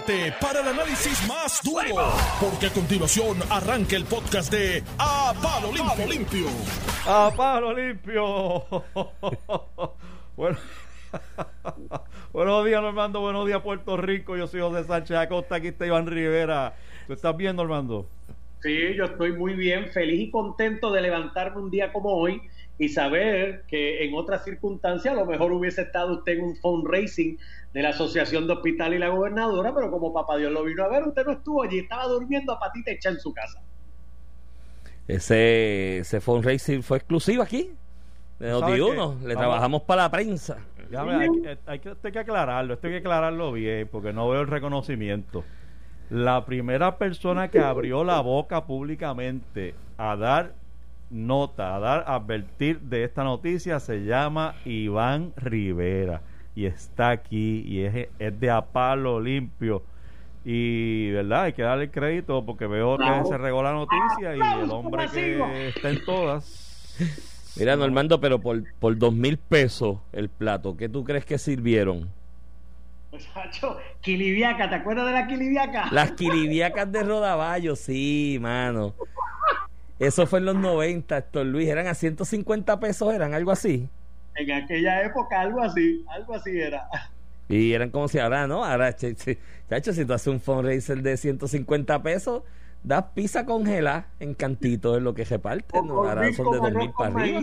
prepárate para el análisis más duro, porque a continuación arranca el podcast de A Palo Limpio. ¡A palo limpio! bueno. Buenos días, Normando. Buenos días, Puerto Rico. Yo soy José Sánchez Acosta. Aquí está Iván Rivera. ¿Tú estás bien, Normando? Sí, yo estoy muy bien, feliz y contento de levantarme un día como hoy y saber que en otras circunstancias a lo mejor hubiese estado usted en un fundraising de la Asociación de Hospital y la Gobernadora, pero como papá Dios lo vino a ver, usted no estuvo allí, estaba durmiendo a patita hecha en su casa. Ese, ese fundraising fue exclusivo aquí, de ¿Tú sabes Noti1. qué? Le Vamos. trabajamos para la prensa. Ya, hay, que- hay que, esto hay que aclararlo, esto hay que aclararlo bien, porque no veo el reconocimiento. La primera persona que abrió la boca públicamente a dar nota, a dar, a advertir de esta noticia se llama Iván Rivera y está aquí y es, es de a palo limpio. Y, ¿verdad? Hay que darle crédito porque veo que se regó la noticia y el hombre que está en todas. Mira, Normando, pero por, por dos mil pesos el plato, ¿qué tú crees que sirvieron? Muchacho, Quiliviaca, ¿te acuerdas de la Quiliviaca? Las quiliviacas de Rodaballo, sí, mano. Eso fue en los 90, Héctor Luis. Eran a 150 pesos, eran algo así. En aquella época, algo así, algo así era. Y eran como si ahora, ¿no? Ahora, chacho, si tú haces un fundraiser de 150 pesos, das pizza congelada en cantitos, es lo que reparte, ¿no? Ahora son de con 2 mil arroz para con arriba.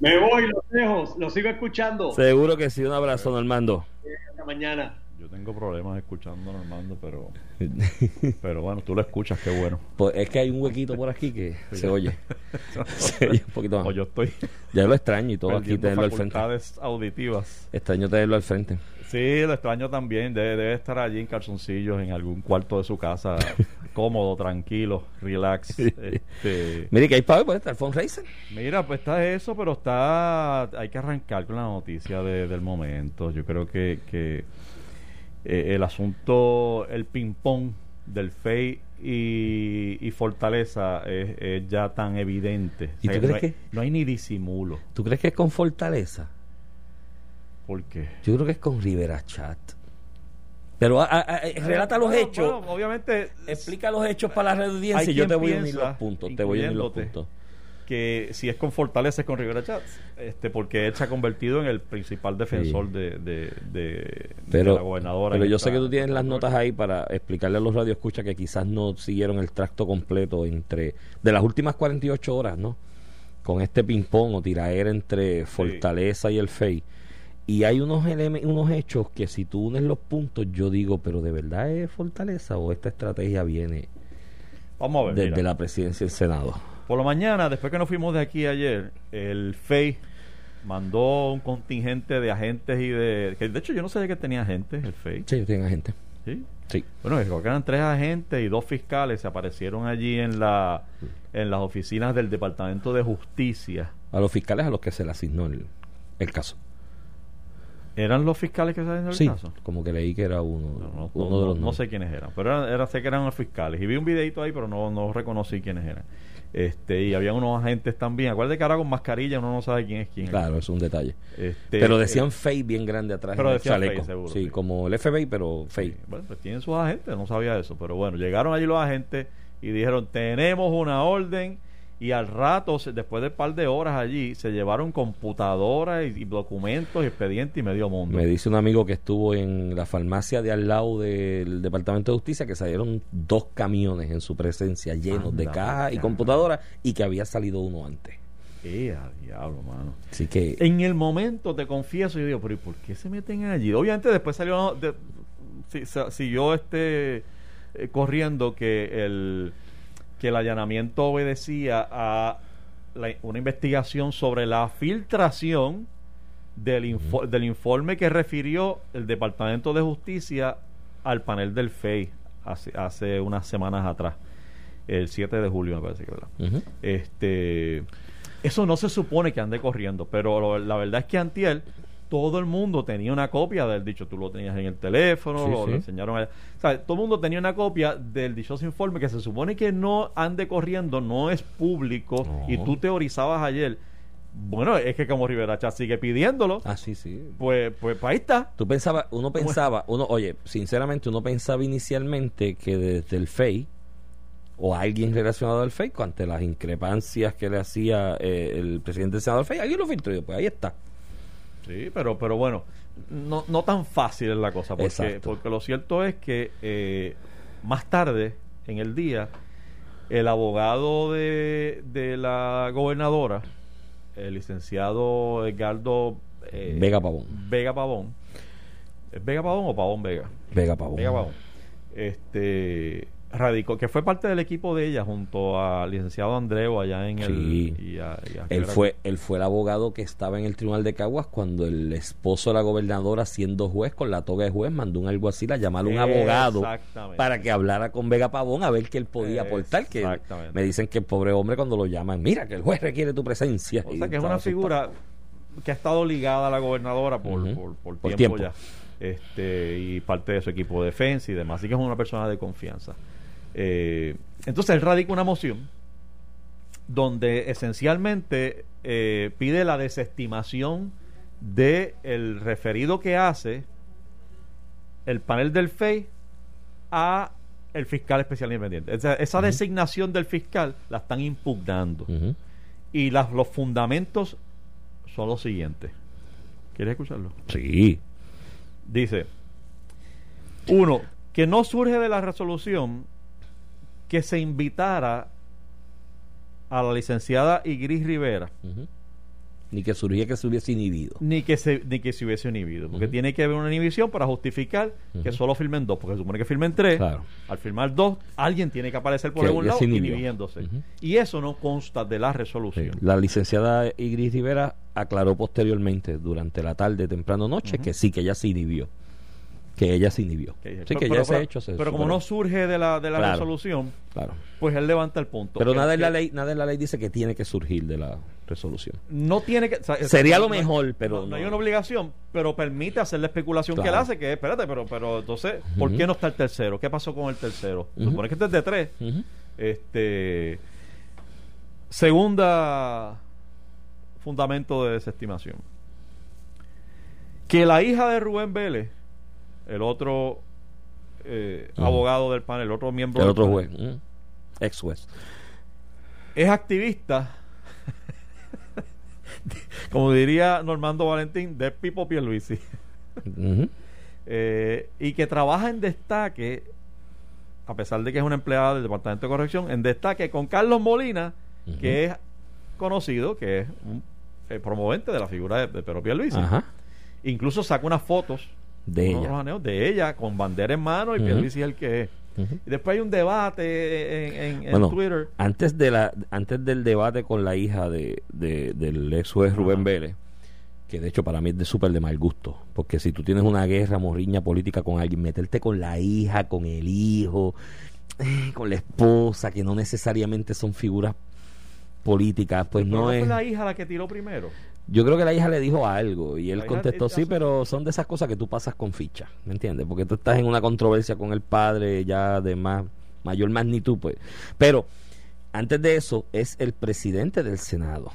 Me voy, los dejo, los sigo escuchando. Seguro que sí, un abrazo, Normando. Hasta mañana. Yo tengo problemas escuchando a Normando, pero, pero bueno, tú lo escuchas, qué bueno. Pues es que hay un huequito por aquí que se oye. Se oye un poquito O más. yo estoy Ya lo extraño y todo aquí tenerlo al frente. auditivas. Extraño tenerlo al frente. Sí, lo extraño también. Debe, debe estar allí en calzoncillos en algún cuarto de su casa, cómodo, tranquilo, relax. Este, Mire que hay para hoy, está el fundraiser. Mira, pues está eso, pero está. Hay que arrancar con la noticia de- del momento. Yo creo que, que eh, el asunto, el ping-pong del FEI y, y Fortaleza es, es ya tan evidente. ¿Y tú no, hay, que- no hay ni disimulo. ¿Tú crees que es con Fortaleza? ¿Por qué? Yo creo que es con Rivera Chat. Pero a- a- a- relata los Bueno, hechos. bueno, obviamente, Explica los hechos para la red audiencia y yo te voy a unir los puntos. Te voy a unir los puntos. Que si es con Fortaleza es con Rivera Chats, este, porque él se ha convertido en el principal defensor Sí. de, de, de- Pero, de la gobernadora. pero yo esta- sé que tú tienes las notas ahí para explicarle a los radioescuchas que quizás no siguieron el tracto completo entre de las últimas 48 horas, ¿no? Con este ping-pong o tiraera entre Fortaleza y el FEI. Y hay unos, unos hechos que si tú unes los puntos, yo digo, pero ¿de verdad es Fortaleza o esta estrategia viene Vamos a ver. desde mira. la presidencia del Senado? Por la mañana, después que nos fuimos de aquí ayer, el FEI mandó un contingente de agentes y de... que de hecho yo no sabía que tenía agentes, el FEI. Sí, tienen gente. ¿Sí? Sí. Bueno, creo que eran tres agentes y dos fiscales se aparecieron allí en la en las oficinas del Departamento de Justicia. A los fiscales a los que se le asignó el, el caso. ¿Eran los fiscales que salen del Sí, caso? como que leí que era uno, No, no, uno no- de los no sé quiénes eran, pero era, era- sé que eran los fiscales. Y vi un videito ahí, pero no, no reconocí quiénes eran. Este, y había unos agentes también. Acuérdate que ahora con mascarilla uno no sabe quién es quién. Claro, es un detalle. Este, pero eh, decían FEI bien grande atrás pero en el chaleco. Seguro, sí, sí. como el FBI, pero. Sí, Bueno, pues tienen sus agentes, no sabía eso. Pero bueno, llegaron allí los agentes y dijeron, tenemos una orden. Y al rato, se- después de un par de horas allí, se llevaron computadoras y, y documentos, y expedientes y medio mundo. Me dice un amigo que estuvo en la farmacia de al lado del Departamento de Justicia que salieron dos camiones en su presencia llenos de cajas y computadoras y que había salido uno antes. ¡Eh, a diablo, mano! Así que En el momento, te confieso, yo digo, pero ¿y por qué se meten allí? Obviamente después salió, de- si- siguió este eh, corriendo que el que el allanamiento obedecía a la- una investigación sobre la filtración del, info- del informe que refirió el Departamento de Justicia al panel del FEI hace, hace unas semanas atrás, el 7 de julio me parece que era. ujú. Este, eso no se supone que ande corriendo, pero lo- la verdad es que antier todo el mundo tenía una copia del dicho, tú lo tenías en el teléfono, Sí, lo, sí. lo enseñaron allá. O sea, todo el mundo tenía una copia del dichoso informe que se supone que no ande corriendo, no es público, No. y tú teorizabas ayer Bueno, es que como Rivera Chat sigue pidiéndolo, Ah, sí, sí. pues, pues ahí está. Tú pensabas, uno pensaba, uno, oye, sinceramente, uno pensaba inicialmente que desde el FEI o alguien relacionado al FEI, ante las increpancias que le hacía eh, el presidente del Senado del FEI, alguien lo filtró y pues ahí está. Sí, pero, pero bueno, no, no tan fácil es la cosa, porque, Exacto. porque lo cierto es que eh, más tarde en el día, el abogado de, de la gobernadora, el licenciado Edgardo eh, Vega Pavón. Vega Pavón, ¿es Vega Pavón o Pavón Vega? Vega Pavón. Vega Pavón. Este radicó, que fue parte del equipo de ella junto al licenciado Andreu allá en el Sí. y a- y a Él fue, él fue el abogado que estaba en el tribunal de Caguas cuando el esposo de la gobernadora, siendo juez con la toga de juez, mandó un alguacil a llamar a un abogado para que hablara con Vega Pavón a ver qué él podía aportar. Que me dicen que el pobre hombre cuando lo llaman, mira que el juez requiere tu presencia. O sea que es una figura que ha estado ligada a la gobernadora por, por Por tiempo, tiempo. ya. Este, y parte de su equipo de defensa y demás. Así que es una persona de confianza. Eh, entonces él radica una moción donde esencialmente eh, pide la desestimación de el referido que hace el panel del FEI a el fiscal especial independiente. Esa, esa designación del fiscal la están impugnando. Y las, los fundamentos son los siguientes. ¿Quieres escucharlo? Sí. Dice, uno, que no surge de la resolución que se invitara a la licenciada Igris Rivera. Ni que surgía que se hubiese inhibido. ni que se, ni que se hubiese inhibido, porque tiene que haber una inhibición para justificar que solo firmen dos, porque se supone que firmen tres. Claro. Al firmar dos, alguien tiene que aparecer por Que algún lado inhibiéndose. Ujú. Y eso no consta de la resolución. La licenciada Igris Rivera aclaró posteriormente, durante la tarde, temprano noche, que sí, que ella se inhibió. Que ella se inhibió. Que- Sí, pero- que ya ese hecho se Pero como no surge de la, de la Claro. resolución, Claro. pues él levanta el punto. Pero nada en la ley, nada en la ley dice que tiene que surgir de la resolución. No tiene que. o sea, Sería lo mejor, pero No, hay una obligación, pero permite hacer la especulación que él hace, que es, espérate, pero, pero entonces, ¿por qué no está el tercero? ¿Qué pasó con el tercero? Se Ujú. supone que este es de tres. Este. Segunda fundamento de desestimación. Que la hija de Rubén Vélez, el otro eh, abogado del panel, el otro miembro El otro panel, juez. mm, Ex juez. es activista, como diría Normando Valentín, de Pipo Pierluisi, eh, y que trabaja en destaque, a pesar de que es una empleada del Departamento de Corrección, en destaque con Carlos Molina, que es conocido, que es un eh, promovente de la figura de, de Pedro Pierluisi. Incluso saca unas fotos De ella. aneos de ella con bandera en mano y Ujú. Pierluisi es el que es. Y después hay un debate en, en- Twitter. antes de la antes del debate con la hija de, de- del ex juez Rubén. Vélez, que de hecho para mí es de súper de mal gusto, porque si tú tienes una guerra, morriña política con alguien, meterte con la hija, con el hijo, eh, con la esposa, que no necesariamente son figuras políticas, pues no fue es... la hija la que tiró primero. Yo creo que la hija le dijo algo y él contestó sí, pero son de esas cosas que tú pasas con ficha, ¿me entiendes? Porque tú estás en una controversia con el padre ya de más mayor magnitud, pues. Pero antes de eso es el presidente del Senado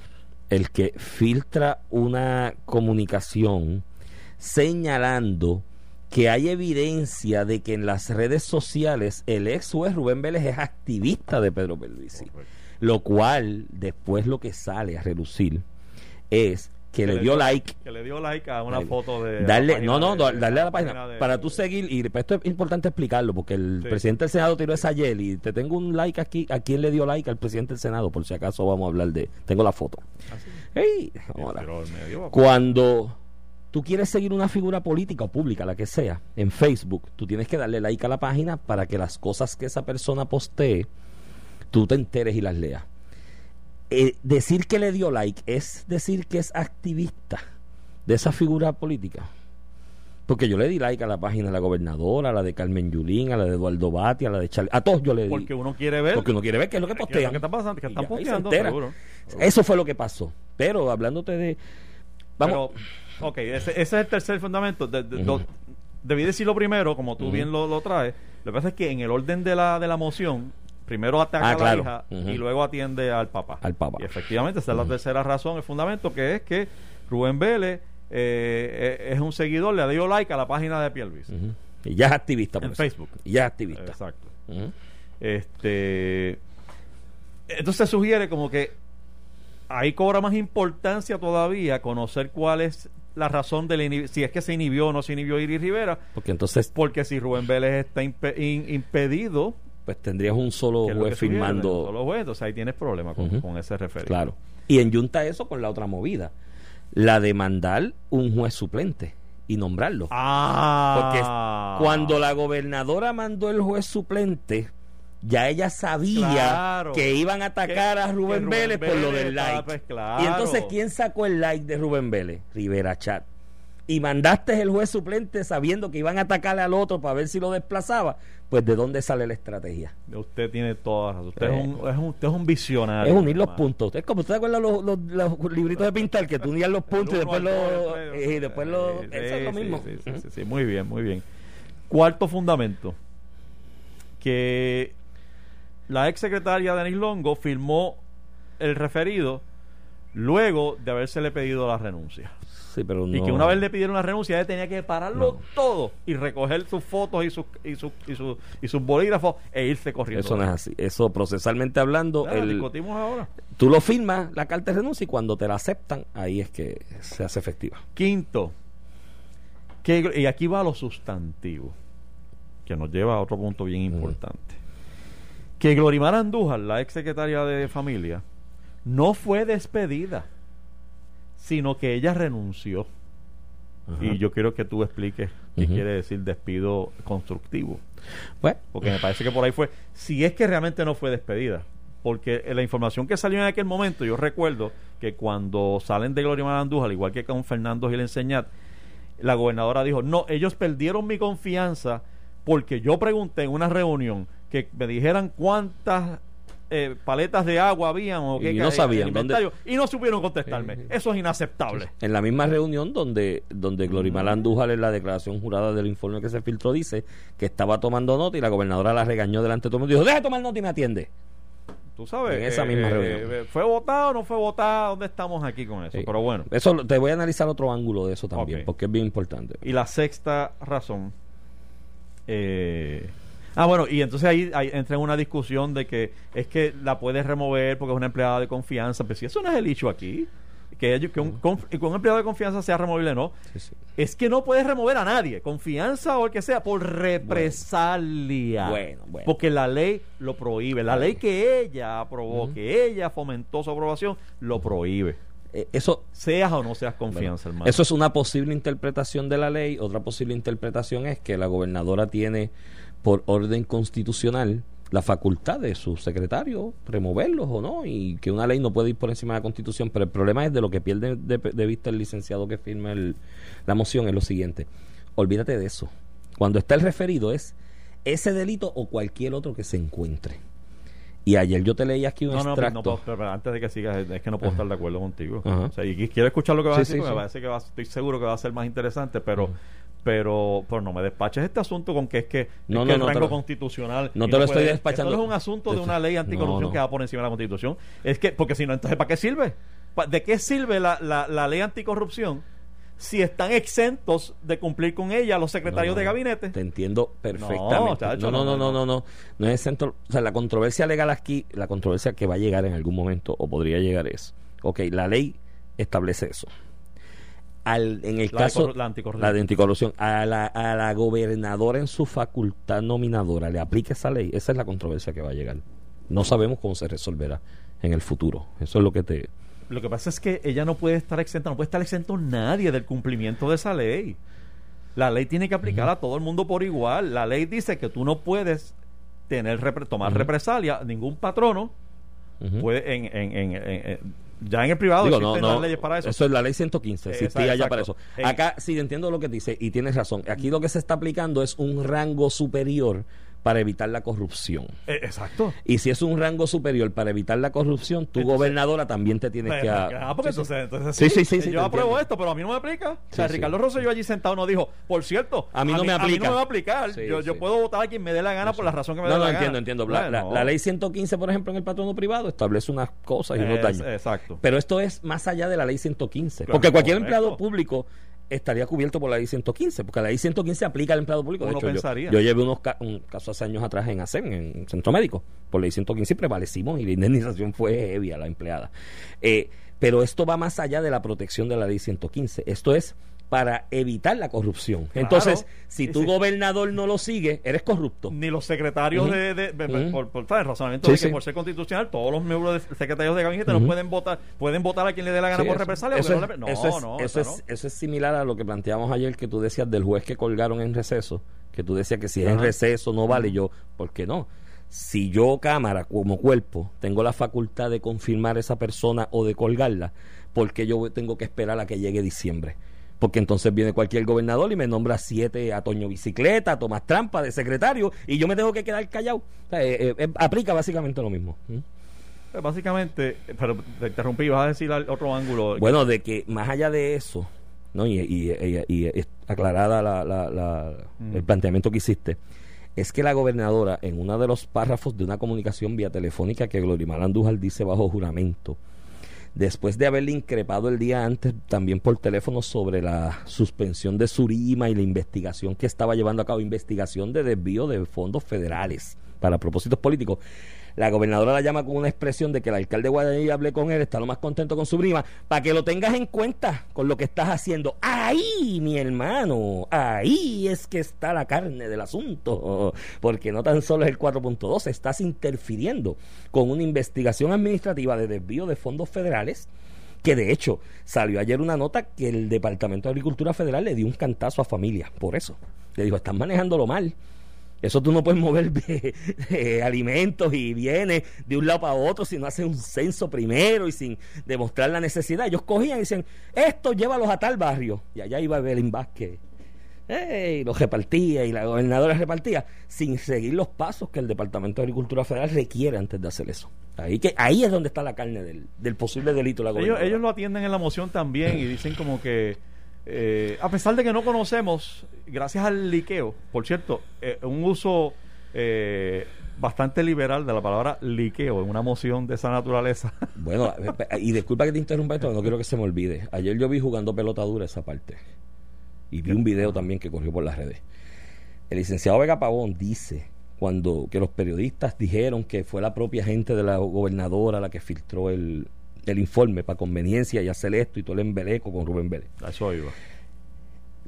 el que filtra una comunicación señalando que hay evidencia de que en las redes sociales el ex juez Rubén Vélez es activista de Pedro Pierluisi. Lo cual, después lo que sale a relucir es que, le dio like. Que le dio like a una Like. foto de. Darle, no, no, de- darle a la página. de- para tú seguir, y esto es importante explicarlo, porque el Sí. presidente del Senado tiró esa ayer y te tengo un like aquí. ¿A quién le dio like al presidente del Senado? Por si acaso vamos a hablar de. Tengo la foto. Ah, sí. ¡Ey! Sí, Ahora. medio. Cuando tú quieres seguir una figura política o pública, la que sea, en Facebook, tú tienes que darle like a la página para que las cosas que esa persona postee, tú te enteres y las leas. Eh, decir que le dio like es decir que es activista de esa figura política. Porque yo le di like a la página de la gobernadora, a la de Carmen Yulín, a la de Eduardo Bati, a la de Charlie. A todos yo le di. Porque uno quiere ver. Porque uno quiere ver qué es lo que postean. que está pasando, que están posteando, seguro. Eso fue lo que pasó. Pero hablándote de. Vamos. Pero, ok, ese, ese es el tercer fundamento. De- de- do- debí decirlo primero, como tú bien lo, lo traes. Lo que pasa es que en el orden de la, de la moción, primero ataca Ah, a la claro. hija y luego atiende al papá. Al papá. Y efectivamente, esa es la tercera razón, el fundamento, que es que Rubén Vélez eh, eh, es un seguidor, le dio like a la página de Pierluis. Ujú. Y ya es activista. por En eso. Facebook. Y ya es activista. Exacto. Este, entonces sugiere como que ahí cobra más importancia todavía conocer cuál es la razón de la si es que se inhibió o no se inhibió Iris Rivera, Porque entonces, porque si Rubén Vélez está in- impedido, pues tendrías un solo juez firmando. solo juez, entonces ahí tienes problemas con, con ese referido. Claro. Y enyunta eso con la otra movida. La de mandar un juez suplente y nombrarlo. Porque Ah, cuando la gobernadora mandó el juez suplente, ya ella sabía Claro. que iban a atacar Que- a Rubén Rubén Vélez por lo del like. pues, claro. Y entonces, ¿quién sacó el like de Rubén Vélez? Rivera Chat. Y mandaste el juez suplente sabiendo que iban a atacarle al otro para ver si lo desplazaba. Pues, ¿de dónde sale la estrategia? Usted tiene todas las Usted, Eh. es, un, es, un, usted es un visionario. Es unir los puntos. Es como usted acuerdas los, los, los libritos de pintar que tú unías los puntos y después los. después- Y después los. Sí, Eso es lo mismo. sí, sí, sí, sí, muy bien, muy bien. Cuarto fundamento. Que la ex secretaria Denis Longo firmó el referido luego de habérsele pedido la renuncia. Sí, pero no. Y que una vez le pidieron la renuncia, ella tenía que pararlo No. todo y recoger sus fotos y sus, y sus, y sus, y sus bolígrafos e irse corriendo. Eso no es así. Eso procesalmente hablando, el- discutimos ahora. tú lo firmas, la carta de renuncia, y cuando te la aceptan, ahí es que se hace efectiva. Quinto, que, y aquí va lo sustantivo, que nos lleva a otro punto bien importante. Que Glorimar Andújar, la ex secretaria de familia, no fue despedida, sino que ella renunció. Ajá. Y yo quiero que tú expliques qué quiere decir despido constructivo. Bueno, Porque me parece que por ahí fue, si es que realmente no fue despedida. Porque la información que salió en aquel momento, yo recuerdo que cuando salen de Gloria Andújar, al igual que con Fernando Gil Enseñat, la gobernadora dijo, no, ellos perdieron mi confianza porque yo pregunté en una reunión que me dijeran cuántas eh, paletas de agua habían o Y qué no ca- sabían inventario, y no supieron contestarme. Eso es inaceptable. en la misma reunión donde, donde Glorimar Andújar en la declaración jurada del informe que se filtró dice que estaba tomando nota y la gobernadora la regañó delante de todo el mundo y dijo, deja de tomar nota y me atiende. Tú sabes, En esa misma reunión. eh, ¿fue votado o no fue votado? ¿Dónde estamos aquí con eso? Sí. Pero bueno. Eso te voy a analizar otro ángulo de eso también, porque es bien importante. Y la sexta razón. eh, ah, bueno, y entonces ahí, ahí entra en una discusión de que es que la puedes remover porque es una empleada de confianza. Pero si eso no es el hecho aquí, que, ellos- que, un, que un empleado de confianza sea removible, no. Sí, sí. Es que no puedes remover a nadie, confianza o el que sea, por represalia. Bueno, bueno. Porque la ley lo prohíbe. La ley que ella aprobó, que ella fomentó su aprobación, lo prohíbe. Eh, eso, Seas o no seas confianza, hermano. Eso es una posible interpretación de la ley. Otra posible interpretación es que la gobernadora tiene, por orden constitucional, la facultad de su secretario removerlos o no, y que una ley no puede ir por encima de la constitución. Pero el problema es de lo que pierde de, de vista el licenciado que firma el- la moción, es lo siguiente. Olvídate de eso. Cuando está el referido es ese delito o cualquier otro que se encuentre. Y ayer yo te leí aquí un No, no, extracto. no puedo- pero, pero antes de que sigas, es que no puedo estar de acuerdo contigo. Ajá. O sea, y qui- quiero escuchar lo que vas a Sí, decir, sí, porque sí. me parece que va, estoy seguro que va a ser más interesante, pero, pero, pero no me despaches este asunto con que es que, No, es no, que el no rango lo- constitucional. no te lo estoy puede- despachando. Esto no es un asunto de una ley anticorrupción no, no. que va por encima de la constitución. Es que, porque si no, entonces, ¿para qué sirve? ¿De qué sirve la, la, la ley anticorrupción si están exentos de cumplir con ella los secretarios No, de gabinete? Te entiendo perfectamente. No, No, chacho, no, no, no, no, no. no, no, no. es centro, o sea, la controversia legal aquí, la controversia que va a llegar en algún momento o podría llegar es, ok, la ley establece eso. Al, en el La de caso corru- la anticorrupción. la de anticorrupción a la, a la gobernadora en su facultad nominadora le aplica esa ley, esa es la controversia que va a llegar. No sabemos cómo se resolverá en el futuro. Eso es lo que te Lo que pasa es que ella no puede estar exenta, no puede estar exento nadie del cumplimiento de esa ley. La ley tiene que aplicar a todo el mundo por igual. La ley dice que tú no puedes tener repre- tomar represalia, ningún patrono puede en- en- en- ya en el privado Digo, existen las leyes para eso. es la ley 115, Eh, existía exacto, ya para eso. Acá sí entiendo lo que dice y tienes razón. Aquí lo que se está aplicando es un rango superior para evitar la corrupción. Eh, exacto. Y si es un rango superior para evitar la corrupción, tu gobernadora también te tienes que... Ah, porque Sí, sí. entonces, entonces Sí, sí, sí, sí, Yo apruebo entiendo. esto, pero a mí no me aplica. o sea. Ricardo Rosselló allí sentado no dijo, por cierto, A mí no me A mí aplica. no me va a aplicar. Yo, yo puedo votar a quien me dé la gana por la razón que me dé No, no, la entiendo, gana. entiendo. La, la- Bueno, la ley 115, por ejemplo, en el patrono privado establece unas cosas y unos daños. Exacto. Pero esto es más allá de la ley 115. Claro, porque cualquier correcto. empleado público estaría cubierto por la ley 115, porque la ley 115 aplica al empleado público. De Uno hecho, yo- pensaría. yo, llevé unos ca- un caso hace años atrás en ASEM, en Centro Médico, por ley 115 y prevalecimos y la indemnización fue heavy a la empleada. Eh, pero esto va más allá de la protección de la ley 115. Esto es para evitar la corrupción. Claro. Entonces, si tu gobernador no lo sigue, eres corrupto. Ni los secretarios de, de- por, por ¿sabes? razonamiento Sí, de que por ser constitucional todos los miembros de secretarios de gabinete no pueden votar pueden votar a quien le dé la gana por represalia eso, porque es, no, eso no, es- no, eso es- no. eso es similar a lo que planteamos ayer que tú decías del juez que colgaron en receso, que tú decías que si es en receso no vale yo, ¿por qué no? Si yo, cámara, como cuerpo, tengo la facultad de confirmar esa persona o de colgarla, ¿por qué yo tengo que esperar a que llegue diciembre? Porque entonces viene cualquier gobernador y me nombra siete a Toño Bicicleta, a Tomás Trampa de secretario, y yo me tengo que quedar callado. O sea, eh, eh, eh, aplica básicamente lo mismo. ¿Mm? Eh, básicamente pero te interrumpí vas a decir al- otro ángulo Bueno, de que más allá de eso, ¿no? y, y- y- y- y aclarada la- la- la- Mm. el planteamiento que hiciste, es que la gobernadora, en uno de los párrafos de una comunicación vía telefónica que Glorimar Andújar dice bajo juramento, después de haberle increpado el día antes también por teléfono sobre la suspensión de Surima y la investigación que estaba llevando a cabo, investigación de desvío de fondos federales para propósitos políticos. La gobernadora la llama con una expresión de que el alcalde de Guadalupe hablé con él, está lo más contento con su prima, para que lo tengas en cuenta con lo que estás haciendo. Ahí, mi hermano, ahí es que está la carne del asunto, porque no tan solo es el 4.2, estás interfiriendo con una investigación administrativa de desvío de fondos federales que de hecho salió ayer una nota que el Departamento de Agricultura Federal le dio un cantazo a familia, por eso. Le dijo, están manejándolo mal. Eso tú no puedes mover eh, alimentos y bienes de un lado para otro si no haces un censo primero y sin demostrar la necesidad. Ellos cogían y decían, esto llévalos a tal barrio. Y allá iba Evelyn Vázquez. ¡Ey! los repartía y la gobernadora repartía sin seguir los pasos que el Departamento de Agricultura Federal requiere antes de hacer eso. Ahí, que, ahí es donde está la carne del, del posible delito de la ellos, ellos lo atienden en la moción también y dicen como que eh, a pesar de que no conocemos gracias al liqueo por cierto eh, un uso eh, bastante liberal de la palabra liqueo en una moción de esa naturaleza Bueno, eh, y disculpa que te interrumpa esto, no quiero que se me olvide. Ayer yo vi jugando pelota dura esa parte. Y vi un video también que corrió por las redes. El licenciado Vega Pavón dice cuando que los periodistas dijeron que fue la propia gente de la gobernadora la que filtró el, el informe para conveniencia y hacer esto y todo el embeleco con Rubén Vélez. a eso iba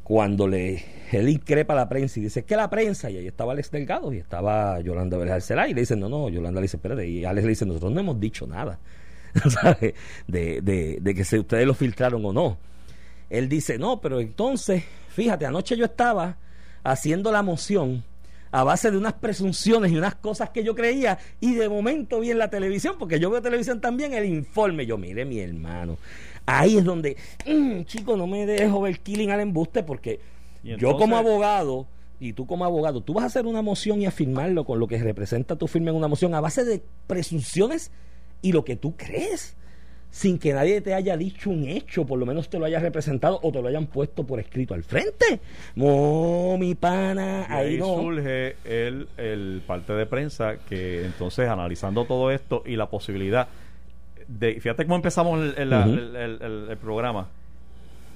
Cuando le él increpa a la prensa y dice que la prensa, y ahí estaba Alex Delgado y estaba Yolanda Vélez Arcelá, y le dicen, no, no, Yolanda le dice, espérate, y Alex le dice, nosotros no hemos dicho nada. De, de, de que si ustedes lo filtraron o no. Él dice, no, pero entonces, fíjate, anoche yo estaba haciendo la moción a base de unas presunciones y unas cosas que yo creía y de momento vi en la televisión, porque yo veo televisión también, el informe, yo mire mi hermano, ahí es donde, mm, chico, no me dejo ver killing al embuste porque yo como abogado y tú como abogado, tú vas a hacer una moción y a firmarlo con lo que representa tu firma en una moción a base de presunciones y lo que tú crees, sin que nadie te haya dicho un hecho, por lo menos te lo haya representado o te lo hayan puesto por escrito al frente. No, mi pana, Y ahí, ahí no. surge el, el parte de prensa que entonces analizando todo esto y la posibilidad de fíjate cómo empezamos el, el- el- el- el- el programa.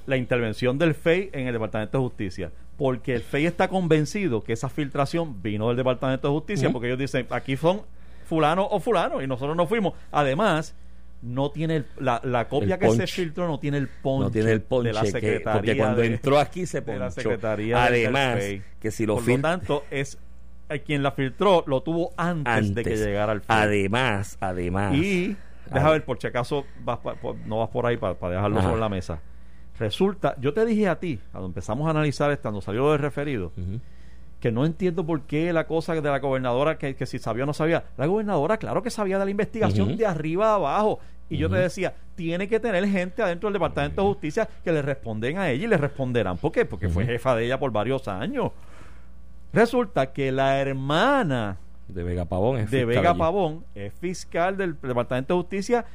La intervención del FEI en el Departamento de Justicia. Porque el FEI está convencido que esa filtración vino del Departamento de Justicia porque ellos dicen aquí son fulano o fulano y nosotros no fuimos. Además no tiene el- la, la copia El que se filtró no tiene el ponche no tiene el ponche de la que- secretaría porque cuando de- entró aquí se de la ponchó. Secretaría Además, que si lo Por lo tanto, es eh, quien la filtró lo tuvo antes, de que llegara al. Además, además. Y, deja ver, por si acaso vas pa- por- no vas por ahí para dejarlo Ajá. sobre la mesa. Resulta, yo te dije a ti, cuando empezamos a analizar esto, cuando salió lo del referido. Que no entiendo por qué la cosa de la gobernadora, que, que si sabía o no sabía. La gobernadora, claro que sabía de la investigación de arriba a abajo. Y yo te decía, tiene que tener gente adentro del Departamento de Justicia que le responden a ella y le responderán. ¿Por qué? Porque fue jefa de ella por varios años. Resulta que la hermana de Vega Pavón es de Vega. Pavón es fiscal del Departamento de Justicia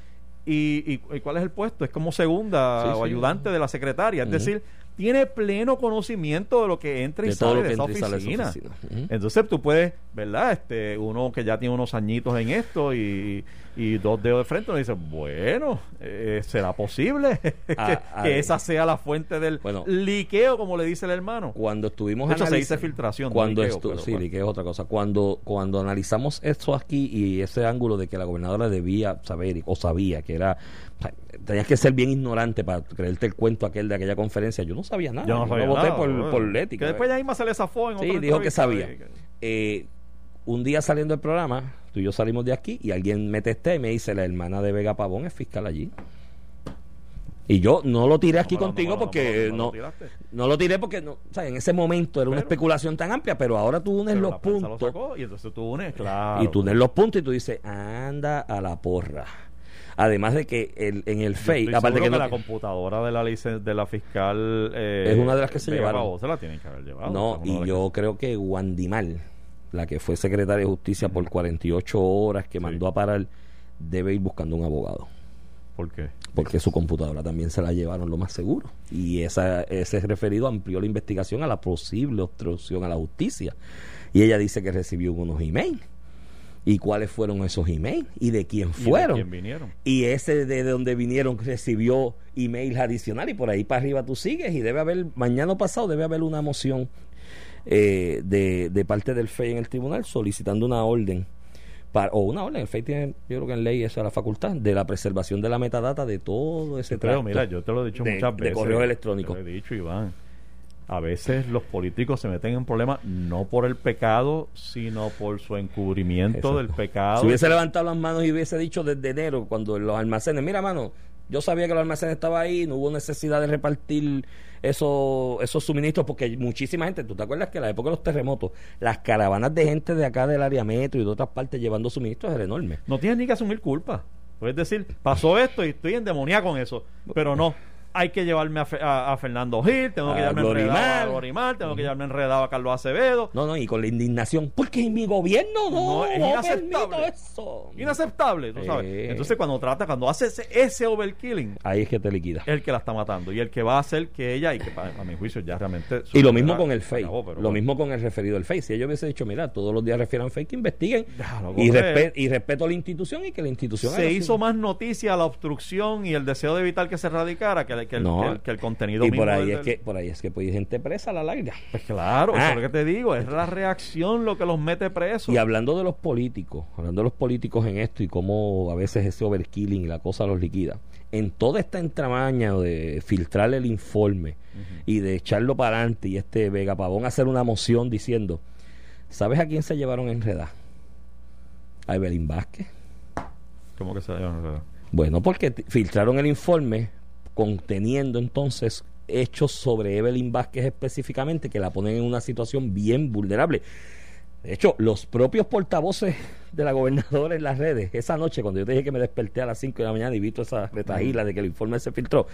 y, y- y ¿cuál es el puesto? Es como segunda Sí, o sí. ayudante de la secretaria. Es decir, tiene pleno conocimiento de lo que entra y de sale de esa entra y sale de esa oficina. Entonces tú puedes, ¿verdad? Este, uno que ya tiene unos añitos en esto y, y dos dedos de frente, uno dice, bueno, eh, ¿será posible que, Ah, que esa sea la fuente del Bueno. liqueo, como le dice el hermano? Cuando estuvimos De hecho, se dice filtración, Cuando liqueo, pero sí, bueno. liqueo es otra cosa. Cuando, cuando analizamos esto aquí y ese ángulo de que la gobernadora debía saber o sabía que era. o sea, Tenías que ser bien ignorante para creerte el cuento aquel de aquella conferencia. Yo no sabía nada. Yo no sabía voté nada, por, por ética. Que después ya misma se le zafó en Sí, dijo que sabía. Eh, un día saliendo del programa, tú y yo salimos de aquí y alguien me testé y me dice: La hermana de Vega Pavón es fiscal allí. Y yo no lo tiré aquí No contigo no lo- porque no no, no lo tiré porque no, o sea, en ese momento era una especulación tan amplia, pero ahora tú unes los lo puntos sacó, y entonces tú unes, claro. y tú unes los puntos y tú dices, anda a la porra. Además de que el, en el FEI, aparte que, la computadora de la licen- de la fiscal eh, Es una de las que se llevaron. Se la tienen que haber llevado. no, y yo creo que Guandimal, la que fue secretaria de justicia por 48 horas, que Sí. mandó a parar, debe ir buscando un abogado. ¿Por qué? Porque su computadora también se la llevaron lo más seguro. Y esa, ese referido amplió la investigación a la posible obstrucción a la justicia. Y ella dice que recibió unos emails. ¿Y cuáles fueron esos emails? ¿Y de quién ¿Y de fueron? quién vinieron? Y ese de donde vinieron recibió emails adicionales y por ahí para arriba tú sigues y debe haber, mañana o pasado debe haber una moción eh, de, de parte del FEI en el tribunal solicitando una orden para, o una orden, el FEI tiene, yo creo que en ley esa es la facultad, de la preservación de la metadata de todo ese Pero tracto. mira, yo te lo he dicho de- muchas de veces. correos electrónicos. Te lo he dicho, Iván. A veces los políticos se meten en problemas no por el pecado, sino por su encubrimiento Exacto. del pecado. Si hubiese levantado las manos y hubiese dicho desde enero, cuando los almacenes, mira, mano, yo sabía que los almacenes estaban ahí, no hubo necesidad de repartir esos, esos suministros, porque muchísima gente, ¿tú te acuerdas que en la época de los terremotos, las caravanas de gente de acá del área metro y de otras partes llevando suministros era enorme? No tienes ni que asumir culpa. Puedes decir, pasó esto y estoy endemoniado con eso. Pero no. Hay que llevarme a, Fe- a- a Fernando Gil, tengo que A llevarme Glorimar. enredado a Glorimar, tengo que llevarme enredado a Carlos Acevedo. No, no, y con la indignación, porque en mi gobierno no, No, es inaceptable. eso. Inaceptable, tú sabes. Eh. Entonces, cuando trata, cuando hace ese, ese overkilling, Ahí es que te liquida. el que la está matando y el que va a hacer que ella, y que a mi juicio ya realmente. Y lo mismo con el acabó, pero Lo bueno. mismo con el referido del FEI. Si ellos hubiesen dicho, mira, todos los días refieran que investiguen. Déjalo Y, correr. respe- y respeto a la institución y que la institución Se hizo más noticia la obstrucción y el deseo de evitar que se radicara que, que el, No. que el- que el contenido Y mismo por ahí del- es que por ahí es que pues, hay gente presa a la larga. Pues claro, Ah. eso es lo que te digo, es la reacción lo que los mete presos. Y hablando de los políticos, hablando de los políticos en esto y cómo a veces ese overkilling y la cosa los liquida. En toda esta entramaña de filtrar el informe y de echarlo para adelante y este Vega Pavón hacer una moción diciendo, ¿sabes a quién se llevaron enredar? A Evelyn Vázquez. ¿Cómo que se llama? Bueno, porque filtraron el informe conteniendo entonces hechos sobre Evelyn Vázquez específicamente que la ponen en una situación bien vulnerable. De hecho, los propios portavoces de la gobernadora en las redes, esa noche cuando yo te dije que me desperté a las 5 de la mañana y vi toda esa retajila de que el informe se filtró,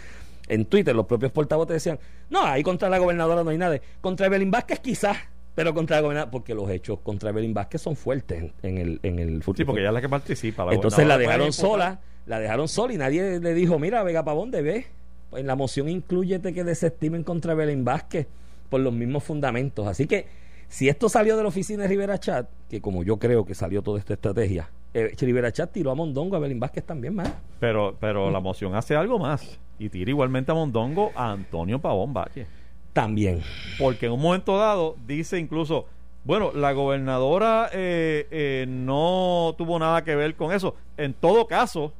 en Twitter los propios portavoces decían, no, ahí contra la gobernadora no hay nada. Contra Evelyn Vázquez quizás, pero contra la gobernadora, porque los hechos contra Evelyn Vázquez son fuertes en, el, en el Sí, porque ella es la que participa. la entonces la dejaron sola, la dejaron sola y nadie le dijo, mira, Vega Pavón, debe. En la moción incluyete que desestimen contra Belén Vázquez por los mismos fundamentos. Así que si esto salió de la oficina de Rivera Chat, que como yo creo que salió toda esta estrategia, eh, Rivera Chat tiró a Mondongo, a Belén Vázquez también más. Pero, pero la moción hace algo más y tira igualmente a Mondongo a Antonio Pavón Valle. También. Porque en un momento dado dice incluso, bueno, la gobernadora eh, eh, no tuvo nada que ver con eso. En todo caso,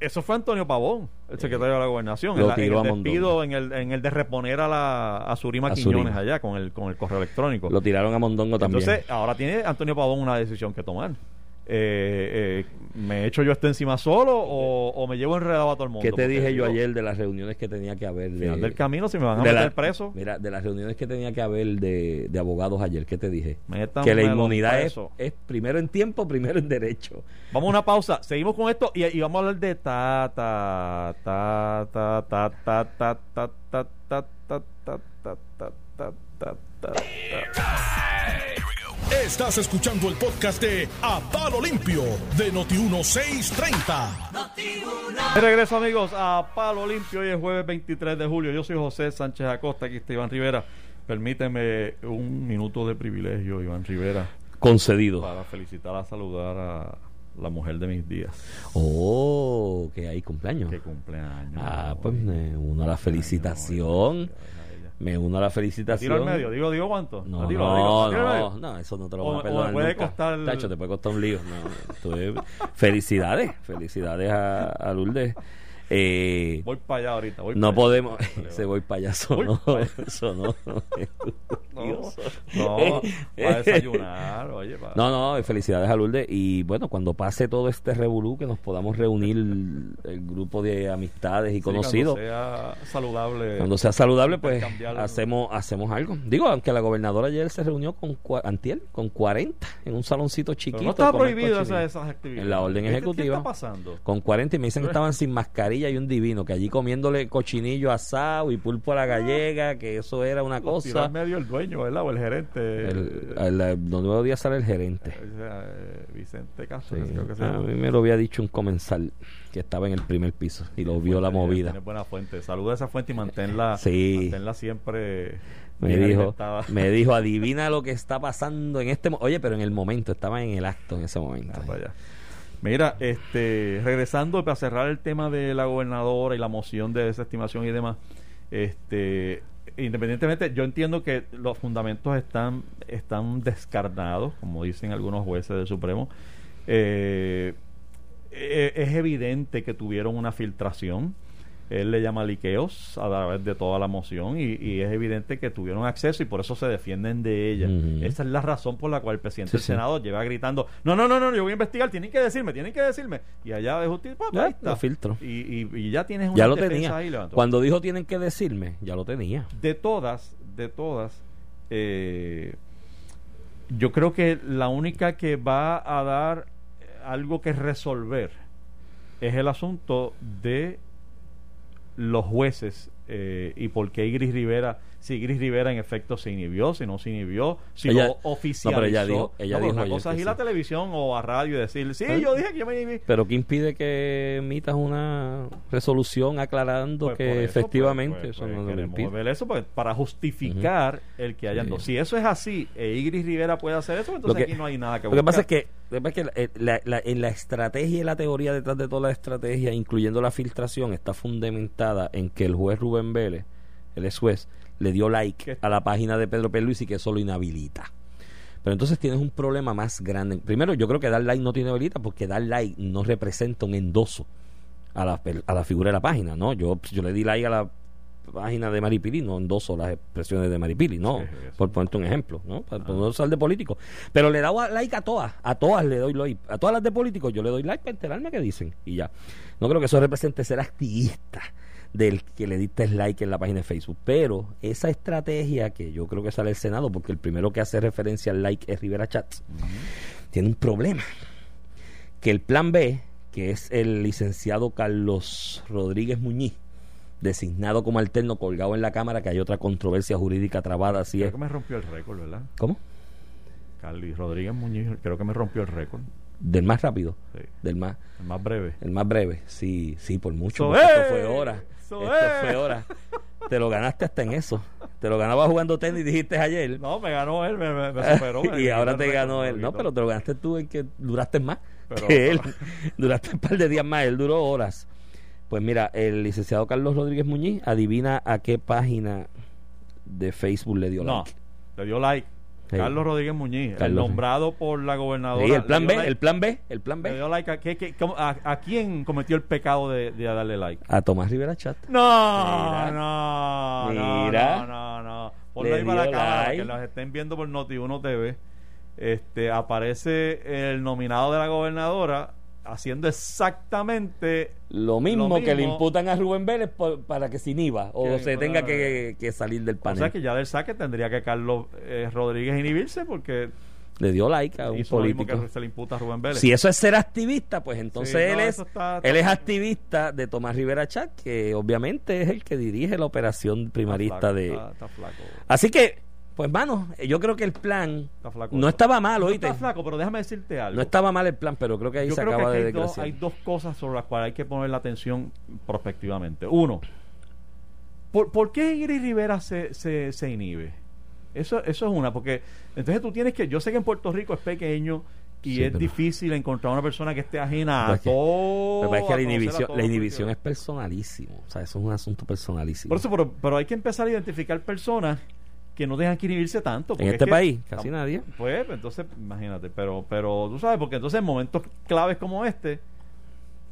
eso fue Antonio Pavón, el secretario de la gobernación, Lo en, la- en el a despido, en el, en el de reponer a la a Surima A Quiñones Surima. allá con el, con el correo electrónico. Lo tiraron a Mondongo también. Entonces, ahora tiene Antonio Pavón una decisión que tomar. Eh, eh, ¿Me echo yo esto encima solo o, o me llevo enredado a todo el mundo? ¿Qué te dije yo ayer de las reuniones que tenía que haber? De, final del camino, si me van a meter la- preso, Mira, de las reuniones que tenía que haber de, de abogados ayer, ¿qué te dije? métanme que la inmunidad es, primero en tiempo, primero en derecho. Vamos a una pausa, seguimos con esto y, y vamos a hablar de ta ta ta ta ta ta ta ta ta ta ta ta ta ta ta ta ta ta Estás escuchando el podcast de A Palo Limpio de Noti1630. De regreso amigos a Palo Limpio hoy es jueves 23 de julio. Yo soy José Sánchez Acosta, aquí está Iván Rivera. Permíteme un minuto de privilegio, Iván Rivera, Concedido. para felicitar a saludar a la mujer de mis días, Oh, que hay cumpleaños. que cumpleaños. Ah, pues me uno a la felicitación. Me uno a la ¿La tiro felicitación. al medio? ¿Digo, digo cuánto? No, ¿La tiro, no, la digo? ¿La tiro al no, no, eso no te lo O- voy a o perdonar me puede nunca. costar- Tacho, te puede costar un lío. No, felicidades, felicidades a, a Lourdes. Eh, Voy para allá ahorita. voy no para allá. podemos, Vale, vale. voy payaso, Voy no, pa' allá. eso no. No, no, para desayunar, oye, para... No, no, felicidades a Lourdes. Y bueno, cuando pase todo este revolú, que nos podamos reunir el, grupo de amistades y Sí, conocidos. Cuando sea saludable. Cuando sea saludable, pues hacemos hacemos algo. Digo, aunque la gobernadora ayer se reunió con antier, con 40 en un saloncito Pero chiquito. no está prohibido esas, actividades. En la orden ¿Qué- qué- ejecutiva. ¿Qué está pasando? Con 40 y me dicen que estaban sin mascarilla y un divino, que allí comiéndole cochinillo asado y pulpo a la gallega, que eso era una Los cosa. al medio el dueño, ¿verdad? O el gerente. El, el- el- días sale el gerente. Eh, Vicente Castro, Sí. creo que se A llama. mí me lo había dicho un comensal que estaba en el primer piso y lo vio la movida. Tiene buena fuente. Saluda a esa fuente y manténla, Sí. manténla siempre Me dijo, me dijo, adivina lo que está pasando en este mo-". Oye, pero en el momento, estaba en el acto en ese momento. Ah. Mira, este, regresando para cerrar el tema de la gobernadora y la moción de desestimación y demás, este, independientemente, yo entiendo que los fundamentos están, están descarnados, como dicen algunos jueces del Supremo. Eh, eh, es evidente que tuvieron una filtración. Él le llama liqueos a través de toda la moción y, y es evidente que tuvieron acceso y por eso se defienden de ella. Ujú. Esa es la razón por la cual el presidente Sí, del sí. Senado lleva gritando, no, no, no, no, yo voy a investigar, tienen que decirme, tienen que decirme. Y allá de justicia, pues, Ya, ahí está. lo filtro. Y, y- y ya tienes una Ya lo tenía. ahí. Cuando dijo tienen que decirme, ya lo tenía. De todas, de todas, eh, yo creo que la única que va a dar algo que resolver es el asunto de los jueces eh, y por qué Igris Rivera, si Igris Rivera en efecto se inhibió, si no se inhibió, si Ella- lo oficializó. no, pero ella dijo- ella No, dijo una cosa es ir sí. a la televisión o a radio y decir, sí, ¿Eh? yo dije que yo me inhibí. Pero ¿qué impide que emitas una resolución aclarando Pues que por eso, efectivamente pues, pues, eso pues, no lo impide? ver eso para justificar el que hayan Sí. dos. Si eso es así, e Igris Rivera puede hacer eso, entonces que- aquí no hay nada que Lo que pasa es buscar. que, pasa es que eh, la, la- en la estrategia y la teoría detrás de toda la estrategia, incluyendo la filtración, está fundamentada en que el juez Rubén Vélez, el ex juez, le dio like a la página de Pedro Pierluisi y que eso lo inhabilita. Pero entonces tienes un problema más grande. Primero, yo creo que dar like no tiene habilita porque dar like no representa un endoso a la, a la figura de la página, ¿no? Yo, yo le di like a la página de Maripili, no endoso las expresiones de Maripili, ¿no? Sí. Por ponerte un ejemplo, ¿no? Para para no usar de político. Pero le he dado like a todas, a todas le doy like. A todas las de políticos yo le doy like para enterarme qué dicen. Y ya. No creo que eso represente ser activista del que le diste like en la página de Facebook. Pero esa estrategia que yo creo que sale del Senado, porque el primero que hace referencia al like es Rivera Chats, tiene un problema. Que el plan B, que es el licenciado Carlos Rodríguez Muñiz, designado como alterno, colgado en la Cámara, que hay otra controversia jurídica trabada, así Creo es. que me rompió el récord, ¿verdad? ¿Cómo? Carly Rodríguez Muñiz, creo que me rompió el récord. Del más rápido, Sí, del más, el más breve. el más breve. Sí, sí, por mucho. Es, fue hora. Eso Esto es. fue hora. Te lo ganaste hasta en eso. Te lo ganaba jugando tenis, dijiste ayer. No, me ganó él, me, me- me superó. me y ahora te ganó él. No, pero te lo ganaste tú en que duraste más Pero- que él. duraste un par de días más, él duró horas. Pues mira, el licenciado Carlos Rodríguez Muñiz, adivina a qué página de Facebook le dio No, like. le dio like. Carlos Rodríguez Muñiz, el Carlos. nombrado por la gobernadora. Sí, el plan B, like- el plan B, el plan le B. dio like a, ¿qué- qué- cómo- a- a quién cometió el pecado de, de darle like? A Tomás Rivera Chat. No, Mira. no, no, Mira. no, no, no. Le ahí para la cámara, like. que los estén viendo por Noti1 TV. Este, aparece el nominado de la gobernadora haciendo exactamente Lo mismo, Lo que le imputan a Rubén Vélez por- para que se inhiba o Que- se tenga que, que salir del o panel. sea que ya del saque tendría que Carlos eh, Rodríguez inhibirse porque Le dio like a un político. que se le imputa a Rubén Vélez. Si eso es ser activista, pues entonces Sí, él no, es eso está- está- él es activista de Tomás Rivera Chat, que obviamente es el que dirige la operación Está primarista flaco, de. flaco. Así que Pues, mano, yo creo que el plan no estaba mal, No oíste. está flaco, pero déjame decirte algo. No estaba mal el plan, pero creo que ahí Yo se creo que acaba aquí de hay dos, hay dos cosas sobre las cuales hay que poner la atención prospectivamente. Uno, ¿por, por qué Ingrid Rivera se, se, se inhibe? Eso, eso es una, porque entonces tú tienes que, yo sé que en Puerto Rico es pequeño y Sí, es difícil encontrar una persona que esté ajena a que- todo. Que pasa es que la inhibición, la inhibición es personalísimo. O sea, eso es un asunto personalísimo. Por eso, pero, pero hay que empezar a identificar personas que no dejan que inhibirse tanto. en es este que- país, casi nadie. Pues, entonces, imagínate, pero, pero tú sabes, porque entonces en momentos claves como este,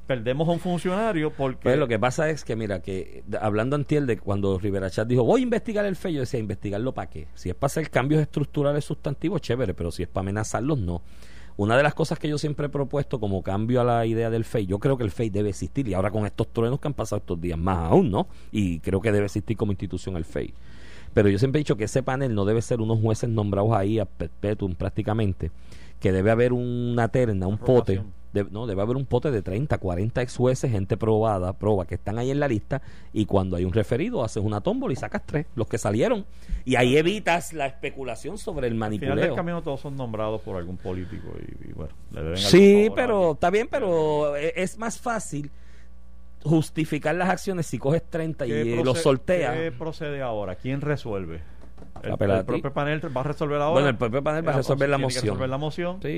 perdemos a un funcionario porque... Pues lo que pasa es que, mira, que hablando antier de cuando Rivera Chat dijo, voy a investigar el FEI, yo decía, ¿investigarlo para qué? Si es para hacer cambios estructurales sustantivos, chévere, pero si es para amenazarlos, no. Una de las cosas que yo siempre he propuesto como cambio a la idea del FEI, yo creo que el FEI debe existir, y ahora con estos truenos que han pasado estos días, más aún, ¿no? Y creo que debe existir como institución el FEI. Pero yo siempre he dicho que ese panel no debe ser unos jueces nombrados ahí a perpetuum prácticamente, que debe haber una terna, un pote, de- no, debe haber un pote de 30, 40 ex jueces, gente probada, proba, que están ahí en la lista, y cuando hay un referido, haces una tómbola y sacas tres, los que salieron, y ahí evitas la especulación sobre el Al final del camino todos son nombrados por algún político y, y bueno, le deben Sí, pero está bien, pero e- es más fácil justificar las acciones si coges 30 y ¿Qué eh, los sorteas. ¿Qué procede ahora? ¿Quién resuelve? El, propio panel va a resolver ahora. Bueno, el propio panel va a Eh, resolver la moción. resolver la moción. Sí,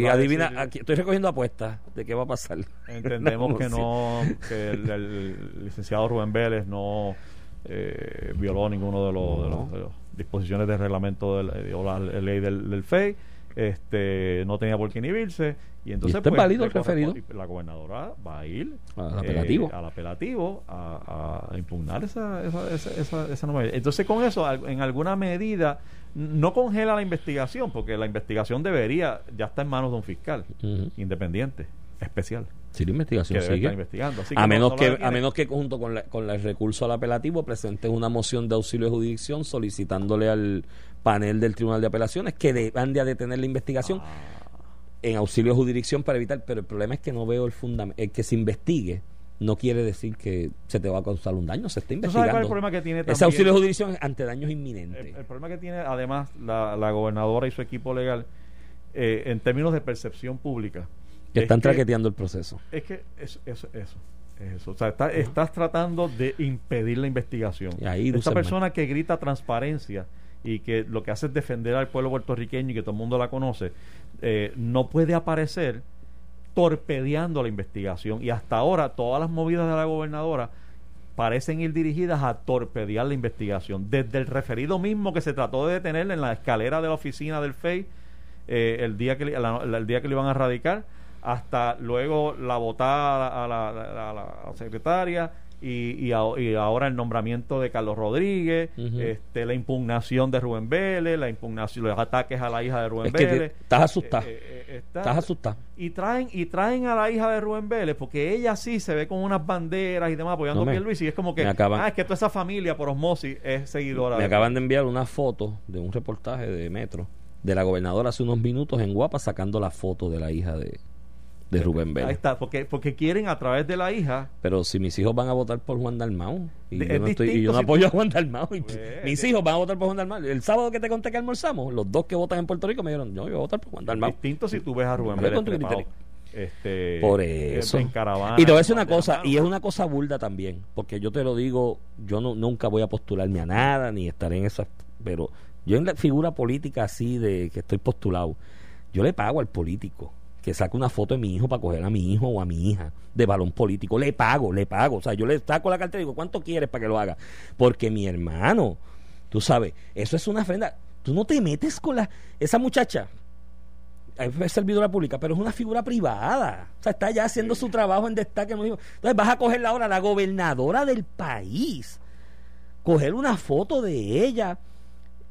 Y adivina, aquí estoy recogiendo apuestas de qué va a pasar. Entendemos que no, que el, el licenciado Rubén Vélez no eh, violó ninguno de los, de los- de las disposiciones del reglamento la, la ley del, del FEI, este, no tenía por qué inhibirse y entonces pues, válido el referido. la gobernadora va a ir Al eh, apelativo. al apelativo a, a impugnar esa, esa, esa, esa, esa norma. Entonces con eso en alguna medida no congela la investigación porque la investigación debería ya está en manos de un fiscal independiente especial Sí, la investigación sigue. investigando. Así a no- menos no que a menos que junto con, la, con el recurso al apelativo presentes una moción de auxilio de jurisdicción solicitándole al panel del Tribunal de Apelaciones que demande a detener la investigación Ah, en auxilio de jurisdicción para evitar, pero el problema es que no veo el fundamento, el que se investigue no quiere decir que se te va a causar un daño, se está ¿Tú sabes cuál es investigando. el problema que tiene Ese auxilio de jurisdicción ante daños inminentes. el, el problema que tiene además la, la gobernadora y su equipo legal eh, en términos de percepción pública que es están que- traqueteando el proceso. es que eso eso eso es eso. O sea, está- estás tratando de impedir la investigación. Y ahí Esta persona que grita transparencia y que lo que hace es defender al pueblo puertorriqueño y que todo el mundo la conoce, eh, no puede aparecer torpedeando la investigación. Y hasta ahora todas las movidas de la gobernadora parecen ir dirigidas a torpedear la investigación. Desde el referido mismo que se trató de detener en la escalera de la oficina del FEI eh, el, día que, la- el día que lo iban a radicar, hasta luego la votada a la, a la- a la secretaria y, y, a- y ahora el nombramiento de Carlos Rodríguez, este, la impugnación de Rubén Vélez, la impugnación, los ataques a la hija de Rubén Es que Vélez. estás asustado. Eh, eh, eh, está- Estás asustado. y traen y traen a la hija de Rubén Vélez porque ella sí se ve con unas banderas y demás apoyando No, a me- Pierluisi y es como que acaban- ah es que toda esa familia por osmosis es seguidora Me de- acaban de enviar una foto de un reportaje de Metro de la gobernadora hace unos minutos en Guapa sacando la foto de la hija de, de Rubén ahí Vélez. está porque porque quieren a través de la hija Pero si mis hijos van a votar por Juan Dalmau y, De- yo no, estoy- y yo no si apoyo tú- a Juan Dalmau, y Pues, mis hijos van a votar por Juan Dalmau. El sábado que te conté que almorzamos, los dos que votan en Puerto Rico me dijeron, yo, yo voy a votar por Juan Dalmau. distinto si tú ves a Rubén Vélez este Por eso. en caravana Y te voy a decir una cosa, y es una cosa burda también, porque yo te lo digo, yo no, nunca voy a postularme a nada, ni estaré en esas, pero yo en la figura política así de que estoy postulado, yo le pago al político que saque una foto de mi hijo para coger a mi hijo o a mi hija de balón político, le pago, le pago, o sea, yo le saco la cartera y digo, ¿cuánto quieres para que lo haga? Porque mi hermano, tú sabes, eso es una ofrenda, tú no te metes con la, esa muchacha, es servidora pública, pero es una figura privada. O sea, está ya haciendo su trabajo en destaque. Entonces vas a cogerla ahora, la gobernadora del país, coger una foto de ella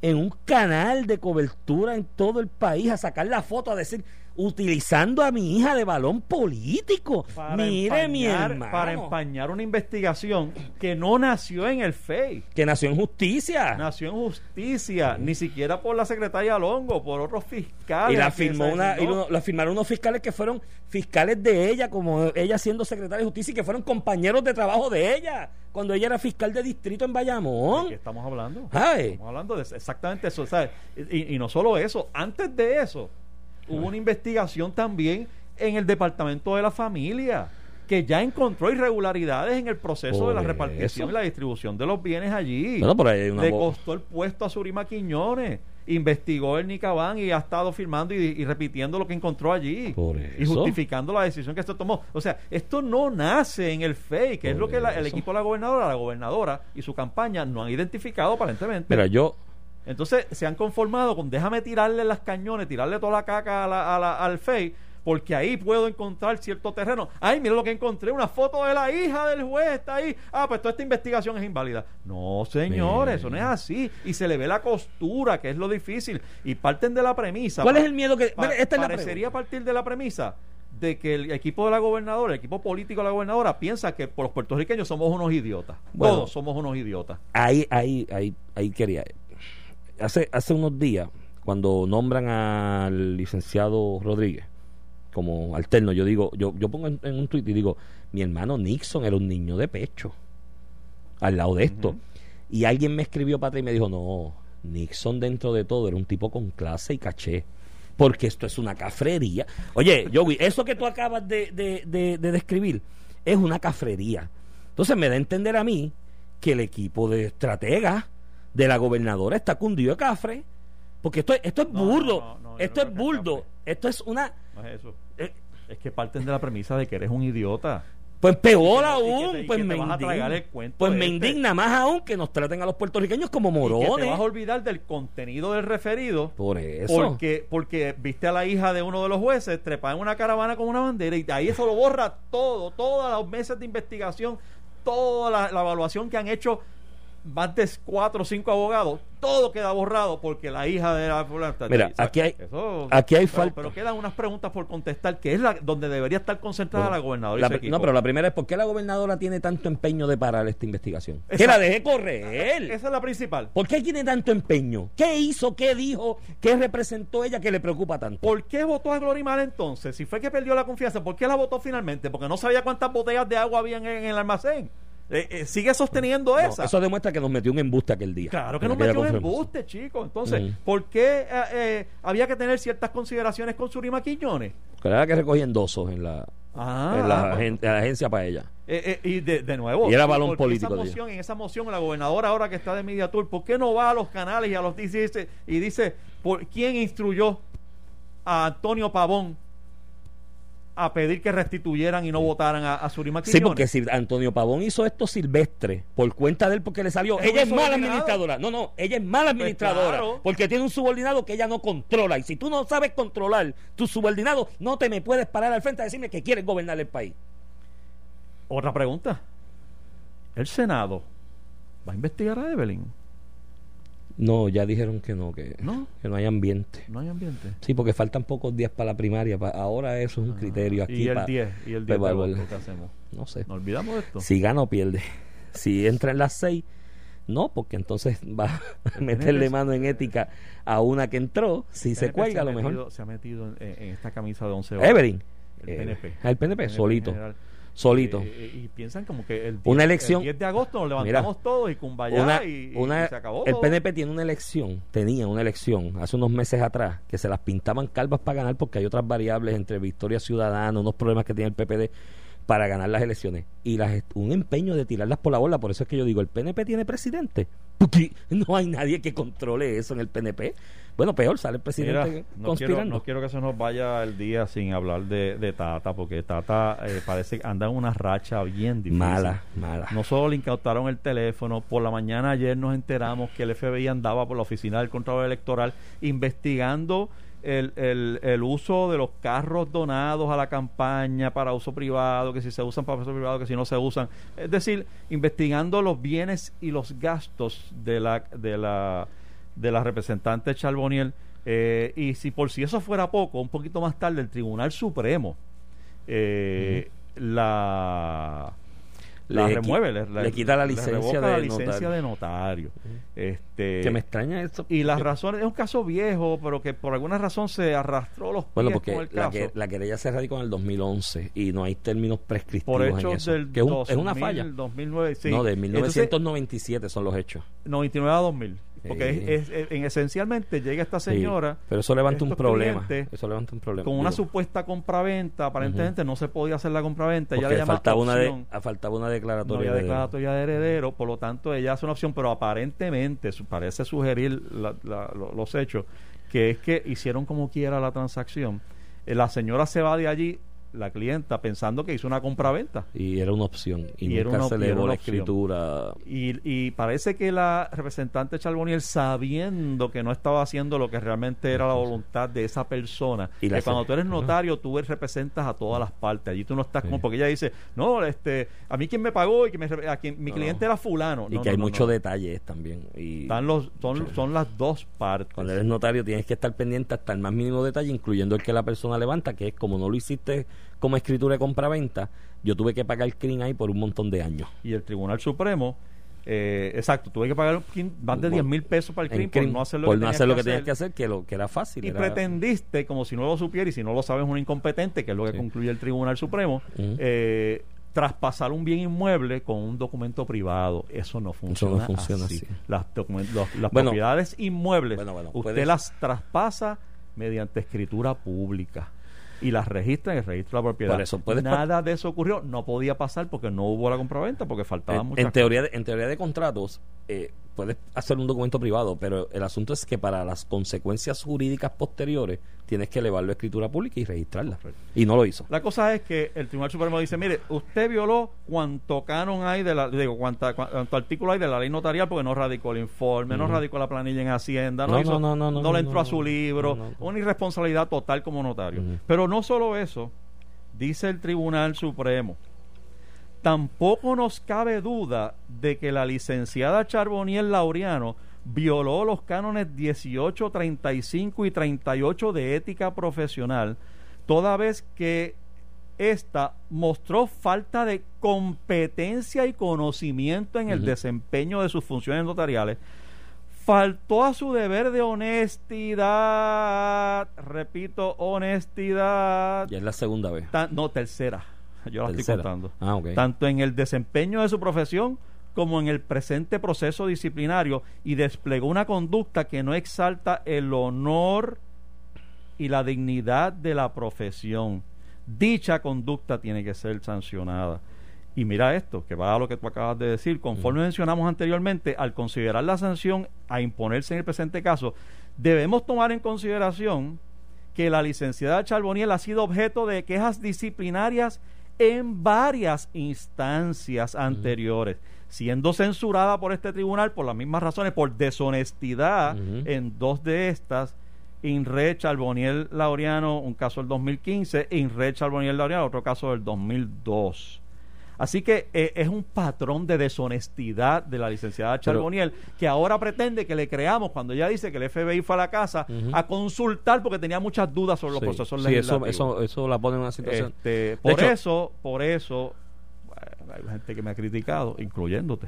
en un canal de cobertura en todo el país, a sacar la foto, a decir, utilizando a mi hija de balón político. Para Mire, mi empañar- hermano. Para empañar una investigación que no nació en el FEI. Que nació en justicia. Nació en justicia, ni siquiera por la secretaria Longo, por otros fiscales. y la firmó una, y la firmaron unos fiscales que fueron fiscales de ella, como ella siendo secretaria de justicia, y que fueron compañeros de trabajo de ella, cuando ella era fiscal de distrito en ¿De Bayamón. qué estamos hablando? Ay. Estamos hablando de exactamente eso. ¿sabes? Y, y no solo eso, antes de eso, hubo una investigación también en el Departamento de la Familia que ya encontró irregularidades en el proceso Por de la eso. repartición y la distribución de los bienes allí. Bueno, por ahí hay una Le costó el puesto a Surima Quiñones. Investigó el Nicabán y ha estado firmando y, y repitiendo lo que encontró allí. Por Y eso. justificando la decisión que se tomó. O sea, esto no nace en el FEI, que es lo que la- el equipo de la gobernadora, la gobernadora y su campaña no han identificado aparentemente. Mira, yo, Entonces se han conformado con déjame tirarle las cañones, tirarle toda la caca a la- a la- al FEI, porque ahí puedo encontrar cierto terreno. Ay, mira lo que encontré, una foto de la hija del juez está ahí. Ah, pues toda esta investigación es inválida. No, señores, eso no es así. Y se le ve la costura, que es lo difícil. Y parten de la premisa. ¿cuál es el miedo que.? pa- esta parecería partir de la premisa de que el equipo de la gobernadora, el equipo político de la gobernadora, piensa que por los puertorriqueños somos unos idiotas. Bueno. Todos somos unos idiotas. Ahí, ahí, ahí, ahí quería. Hace, hace unos días, cuando nombran al licenciado Rodríguez como alterno, yo digo, yo, yo pongo en, en un tuit y digo, mi hermano Nixon era un niño de pecho al lado de esto. Y alguien me escribió para y me dijo, no, Nixon dentro de todo era un tipo con clase y caché. Porque esto es una cafrería. Oye, Joey, eso que tú acabas de, de, de- de describir es una cafrería. Entonces me da a entender a mí que el equipo de estrategas de la gobernadora está cundido de cafre. Porque esto, es- esto es No, burdo. no, no, yo esto es burdo. Esto es una... No es eso. eh, Es que parten de la premisa de que eres un idiota. pues peor que aún, pues te me indigna. Pues me indigna más aún que nos traten a los puertorriqueños como Y que te morones. vas a olvidar del contenido del referido. Por eso. Porque, porque viste a la hija de uno de los jueces trepada en una caravana con una bandera y de ahí eso lo borra todo, todos los meses de investigación, toda la, la evaluación que han hecho más de cuatro o cinco abogados, todo queda borrado porque la hija de la fulana- Mira, aquí hay- Eso- aquí hay pero, falta. pero quedan unas preguntas por contestar que es la donde debería estar concentrada Bueno, la gobernadora la no, pero la primera es ¿por qué la gobernadora tiene tanto empeño de parar esta investigación? Que Exacto. la deje correr. esa es la principal ¿Por qué tiene tanto empeño? ¿Qué hizo? ¿Qué dijo? ¿Qué representó ella que le preocupa tanto? ¿Por qué votó a Glorimar entonces? Si fue que perdió la confianza, ¿por qué la votó finalmente? Porque no sabía cuántas botellas de agua habían en, en el almacén. Eh, eh, sigue sosteniendo No, esa. eso demuestra que nos metió un embuste aquel día. Claro que En no aquella metió un embuste, chicos. Entonces, Mm. ¿por qué eh, había que tener ciertas consideraciones con Surima Quiñones? Claro que recogían dosos en la, Ah, en la, agen- en la agencia para ella. y de, de nuevo. Y era balón ¿por qué político Esa moción, en esa moción, la gobernadora ahora que está de Media Tour, ¿por qué no va a los canales y a los dice y dice por quién instruyó a Antonio Pavón a pedir que restituyeran y no votaran a, a Surima Sí, porque si Antonio Pavón hizo esto silvestre por cuenta de él porque le salió. Ella es mala administradora. No, no, ella es mala administradora. claro. Porque tiene un subordinado que ella no controla. Y si tú no sabes controlar tu subordinado, no te me puedes parar al frente a decirme que quieres gobernar el país. Otra pregunta. ¿El Senado va a investigar a Evelyn? No, ya dijeron que no, que No. que no hay ambiente. No hay ambiente. Sí, porque faltan pocos días para la primaria. pa- ahora eso es un criterio aquí. y el pa- 10, y el 10 de pa- agosto, ¿qué hacemos? No sé. ¿No olvidamos de esto? Si gana o pierde. Si entra en las seis, no, porque entonces va a meterle PNP mano en ética a una que entró. Si El se PNP cuelga, a lo mejor. Se ha metido en, en esta camisa de 11 horas. Evelyn. El Eh, PNP. el PNP, en solito. general. Solito. Eh, eh, y piensan como que el 10, Una elección- el 10 de agosto nos levantamos todos y cumbaya una, y, se acabó el todo. PNP tiene una elección, tenía una elección hace unos meses atrás que se las pintaban calvas para ganar porque hay otras variables entre Victoria Ciudadana, unos problemas que tiene el PPD para ganar las elecciones y las un empeño de tirarlas por la borda, por eso es que yo digo, el PNP tiene presidente. Porque no hay nadie que controle eso en el PNP. Bueno, peor sale el presidente Mira, no quiero, conspirando. no quiero que se nos vaya el día sin hablar de, de Tata, porque Tata eh, parece que anda en una racha bien difícil. Mala, mala. No solo le incautaron el teléfono, por la mañana ayer nos enteramos que el FBI andaba por la oficina del Contralor Electoral investigando el, el, el uso de los carros donados a la campaña para uso privado, que si se usan para uso privado, que si no se usan. Es decir, investigando los bienes y los gastos de la, de la, de la representante Charboniel Eh, y si por si eso fuera poco, un poquito más tarde el Tribunal Supremo eh, la la Le remueve, qui- le, le quita la licencia de la licencia notario. de notario. Este, Que me extraña eso. y las razones, es un caso viejo, pero que por alguna razón se arrastró los pies Bueno, con porque el la, caso. que, la querella se radicó en el 2011 y no hay términos prescriptivos por en eso. del que es, un- es una 2000, falla. 2009, sí. No, de Entonces, 1997 son los hechos. 99 a 2000. Porque Sí. es, es- en esencialmente llega esta Sí, señora pero eso levanta un problema. Eso levanta un problema. con una supuesta compraventa. Aparentemente no se podía hacer la compraventa. Ella le llama faltaba una, de, ah, faltaba una no declaratoria. había de- declaratoria de heredero, por lo tanto ella hace una opción, pero aparentemente parece sugerir la- la- lo- los hechos, que es que hicieron como quiera la transacción. Eh, la señora se va de allí, la clienta, pensando que hizo una compraventa. y era una opción. Y, Y nunca se la escritura. Y, y parece que la representante Charboniel, sabiendo que no estaba haciendo lo que realmente era la voluntad de esa persona, Y que cuando tú eres notario, tú representas a todas las partes. Allí tú no estás Sí. como, porque ella dice, no, este, a mí quien me pagó y que me, a quien, mi No. cliente era fulano. Y No, que hay muchos detalles también. Y Están los, son, son las dos partes. Cuando eres notario tienes que estar pendiente hasta el más mínimo detalle, incluyendo el que la persona levanta, que es como no lo hiciste como escritura de compraventa, yo tuve que pagar el CRIM ahí por un montón de años. Y el Tribunal Supremo, eh, exacto, tuve que pagar más de 10 mil pesos para el En crimen por CRIM, no hacer lo por que, no hacer lo que tenías que hacer, que, lo, que era fácil. Y era- pretendiste, como si no lo supiera y si no lo sabes, un incompetente, que es lo que Sí. concluye el Tribunal Supremo, eh, traspasar un bien inmueble con un documento privado. Eso no funciona, funciona así. así. Las, document- los- las Bueno, propiedades inmuebles, bueno, bueno, usted puedes- las traspasa mediante escritura pública y las registra en el registro de la propiedad. Por eso puedes pa- Nada de eso ocurrió. No podía pasar porque no hubo la compraventa, porque faltaba en, muchas en teoría de, en teoría de contratos eh, puedes hacer un documento privado pero el asunto es que para las consecuencias jurídicas posteriores tienes que elevarlo a escritura pública y registrarla y no lo hizo La cosa es que el Tribunal Supremo dice, mire, usted violó cuánto canon hay de la, digo, cuánta, cuánto artículo hay de la ley notarial porque no radicó el informe, no radicó la planilla en Hacienda, no, No, hizo- no, no, no, no, le no, entró a su libro, no, no. una irresponsabilidad total como notario. Ujú. Pero no solo eso, dice el Tribunal Supremo, tampoco nos cabe duda de que la licenciada Charboniel Laureano violó los cánones 18, 35 y 38 de ética profesional, toda vez que esta mostró falta de competencia y conocimiento en el desempeño de sus funciones notariales, faltó a su deber de honestidad, repito, honestidad, ya es la segunda vez. Tan- no, tercera, yo la estoy contando, ah tanto en el desempeño de su profesión como en el presente proceso disciplinario y desplegó una conducta que no exalta el honor y la dignidad de la profesión. Dicha conducta tiene que ser sancionada. Y mira esto, que va a lo que tú acabas de decir. Conforme mencionamos anteriormente, al considerar la sanción a imponerse en el presente caso, debemos tomar en consideración que la licenciada Charboniel ha sido objeto de quejas disciplinarias en varias instancias anteriores, siendo censurada por este tribunal por las mismas razones, por deshonestidad en dos de estas. Inred Charboniel Laureano, un caso del 2015, Inred Charboniel Laureano, otro caso del 2002. Así que eh, es un patrón de deshonestidad de la licenciada Pero- Charboniel que ahora pretende que le creamos cuando ella dice que el FBI fue a la casa a consultar porque tenía muchas dudas sobre los Sí. procesos Sí, eso, legislativos. eso, eso la pone en una situación Este, por hecho- eso, por eso, hay gente que me ha criticado, incluyéndote.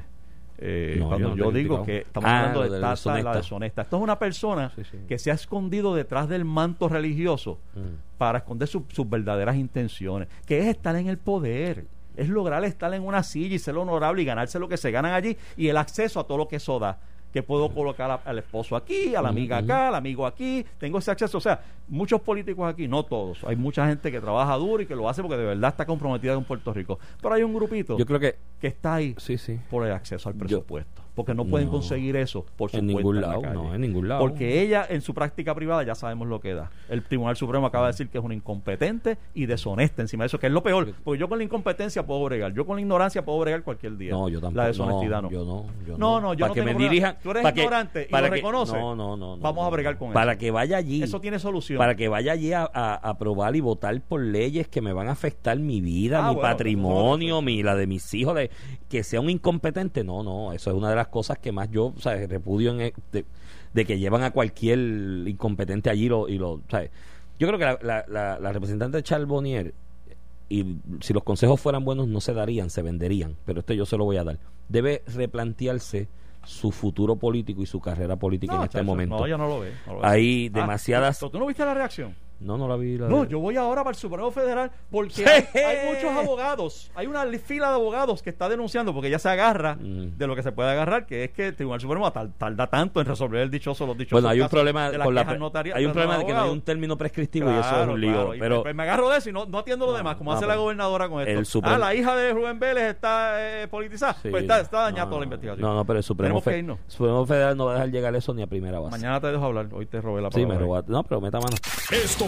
Eh, No, cuando yo no digo que estamos Ah, hablando de de tasa de la deshonesta. deshonesta. Esto es una persona Sí, sí. que se ha escondido detrás del manto religioso Mm. para esconder su- sus verdaderas intenciones, que es estar en el poder, es lograr estar en una silla y ser honorable y ganarse lo que se ganan allí y el acceso a todo lo que eso da. Que puedo colocar a- al esposo aquí, a la amiga acá, al amigo aquí, tengo ese acceso. O sea, muchos políticos aquí, no todos. Hay mucha gente que trabaja duro y que lo hace porque de verdad está comprometida con Puerto Rico. Pero hay un grupito yo creo que que está ahí sí sí por el acceso al Yo- presupuesto. Porque no pueden No. conseguir eso por su en cuenta ningún en la lado calle. no en ningún lado Porque ella en su práctica privada ya sabemos lo que da. El Tribunal Supremo acaba de decir que es una incompetente y deshonesta encima de eso, que es lo peor. Porque yo con la incompetencia puedo bregar, yo con la ignorancia puedo bregar cualquier día. no yo tampoco La deshonestidad no. yo no yo No, no, yo para no que tengo me dirijan Tú eres para que- ignorante y para lo que- reconoces. no no no no, Vamos a no, bregar no. con para eso. que vaya allí Eso tiene solución. para que vaya allí a, aprobar y votar por leyes que me van a afectar mi vida, Ah, mi bueno, patrimonio, eso mi la de mis hijos, de que sea un incompetente, no, no, eso es una de las cosas que más yo, repudio en e- de- de que llevan a cualquier incompetente allí lo, y lo, ¿sabes? Yo creo que la, la, la, la representante Charles Bonnier y si los consejos fueran buenos no se darían, se venderían, pero este yo se lo voy a dar. Debe replantearse su futuro político y su carrera política No, en este chacho, momento. No, ella no lo ve. no lo ve. Hay Ah, demasiadas... ¿Tú no viste la reacción? No, no la vi. La No, yo voy ahora para el Supremo Federal porque Sí. hay, hay muchos abogados, hay una fila de abogados que está denunciando porque ella se agarra Mm. de lo que se puede agarrar, que es que el Tribunal Supremo tar- tarda tanto en resolver el dichoso, los dichosos Bueno, hay un problema con la notariales hay un problema de que no hay un término prescriptivo y eso es un lío, claro, pero pues me agarro de eso y no, no atiendo lo No, demás, como no, hace la gobernadora con esto. el Supremo- Ah, la hija de Rubén Vélez está eh, politizada, Sí. pues está, está dañada No, toda la investigación. No, no, pero el Supremo, que Fe-. Supremo Federal no va a dejar llegar eso ni a primera base. Mañana te dejo hablar, hoy te robé la sí, palabra. me robó. No, pero meta mano. Esto